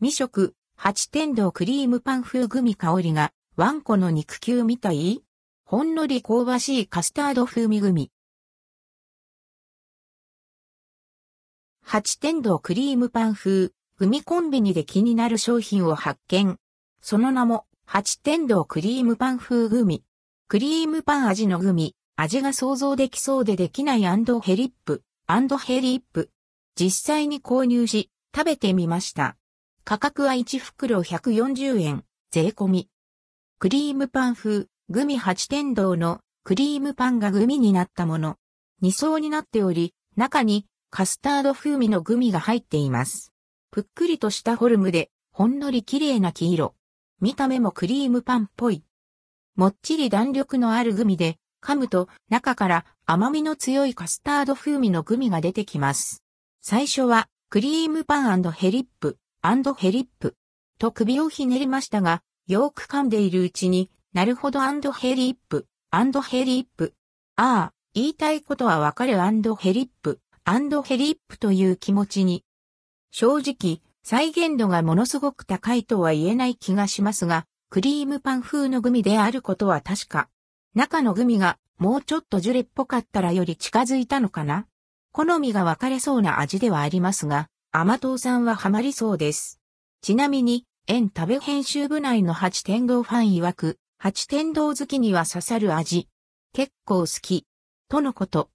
実食、八天堂クリームパン風グミ香りが、ワンコの肉球みたい？ほんのり香ばしいカスタード風味グミ。八天堂クリームパン風、グミコンビニで気になる商品を発見。その名も、八天堂クリームパン風グミ。クリームパン味のグミ、味が想像できそうでできないヘリップ、ヘリップ。実際に購入し、食べてみました。価格は1袋140円、税込み。クリームパン風、グミ八天堂のクリームパンがグミになったもの。2層になっており、中にカスタード風味のグミが入っています。ぷっくりとしたフォルムで、ほんのり綺麗な黄色。見た目もクリームパンっぽい。もっちり弾力のあるグミで、噛むと中から甘みの強いカスタード風味のグミが出てきます。最初はクリームパンヘリップ、アンドヘリップ。と首をひねりましたが、よく噛んでいるうちに、なるほどアンドヘリップ、アンドヘリップ。ああ、言いたいことはわかるアンドヘリップ、アンドヘリップという気持ちに。正直、再現度がものすごく高いとは言えない気がしますが、クリームパン風のグミであることは確か。中のグミがもうちょっとジュレっぽかったらより近づいたのかな好みが分かれそうな味ではありますが、甘党さんはハマりそうです。ちなみに、園食べ編集部内の八天堂ファン曰く、八天堂好きには刺さる味。結構好き。とのこと。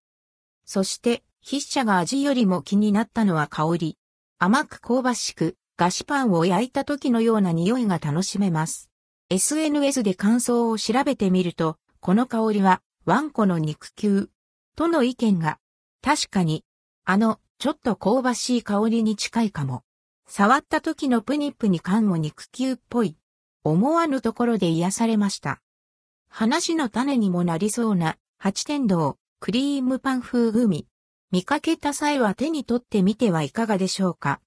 そして、筆者が味よりも気になったのは香り。甘く香ばしく、菓子パンを焼いた時のような匂いが楽しめます。SNS で感想を調べてみると、この香りは、ワンコの肉球。との意見が。確かに、あの、ちょっと香ばしい香りに近いかも。触った時のプニプニ感も肉球っぽい。思わぬところで癒されました。話の種にもなりそうな八天堂クリームパン風グミ。見かけた際は手に取ってみてはいかがでしょうか。